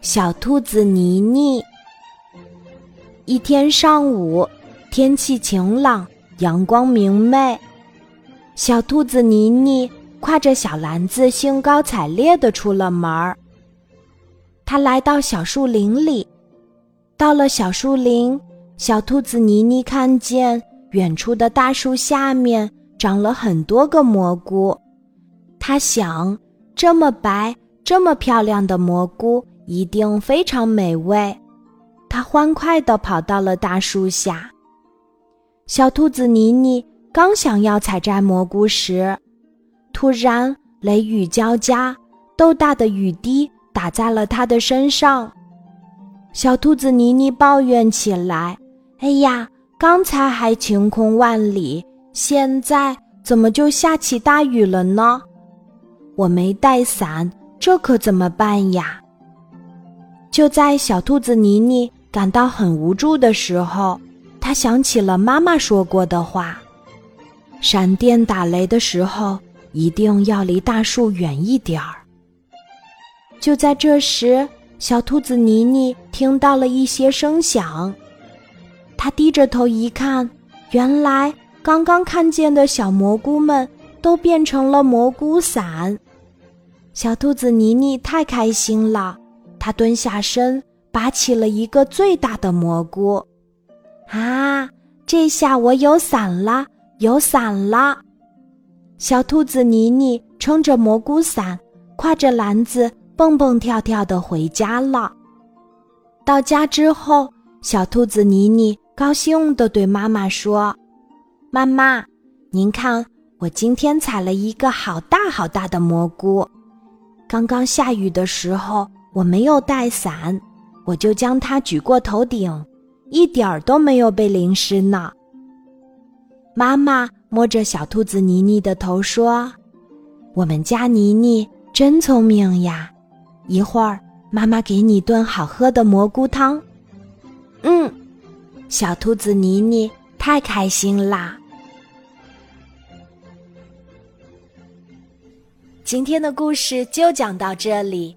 小兔子妮妮。一天上午，天气晴朗，阳光明媚。小兔子妮妮挎着小篮子，兴高采烈地出了门儿。它来到小树林里，到了小树林，小兔子妮妮看见远处的大树下面长了很多个蘑菇。它想，这么白、这么漂亮的蘑菇。一定非常美味。它欢快地跑到了大树下。小兔子妮妮刚想要采摘蘑菇时，突然雷雨交加，豆大的雨滴打在了它的身上。小兔子妮妮抱怨起来：“哎呀，刚才还晴空万里，现在怎么就下起大雨了呢？我没带伞，这可怎么办呀？”就在小兔子妮妮感到很无助的时候，她想起了妈妈说过的话：“闪电打雷的时候，一定要离大树远一点儿。”就在这时，小兔子妮妮听到了一些声响，她低着头一看，原来刚刚看见的小蘑菇们都变成了蘑菇伞。小兔子妮妮太开心了。他蹲下身，拔起了一个最大的蘑菇。啊，这下我有伞了，有伞了！小兔子妮妮撑着蘑菇伞，挎着篮子，蹦蹦跳跳的回家了。到家之后，小兔子妮妮高兴地对妈妈说：“妈妈，您看，我今天采了一个好大好大的蘑菇。刚刚下雨的时候。”我没有带伞，我就将它举过头顶，一点儿都没有被淋湿呢。妈妈摸着小兔子妮妮的头说：“我们家妮妮真聪明呀，一会儿妈妈给你炖好喝的蘑菇汤。”嗯，小兔子妮妮太开心啦。今天的故事就讲到这里。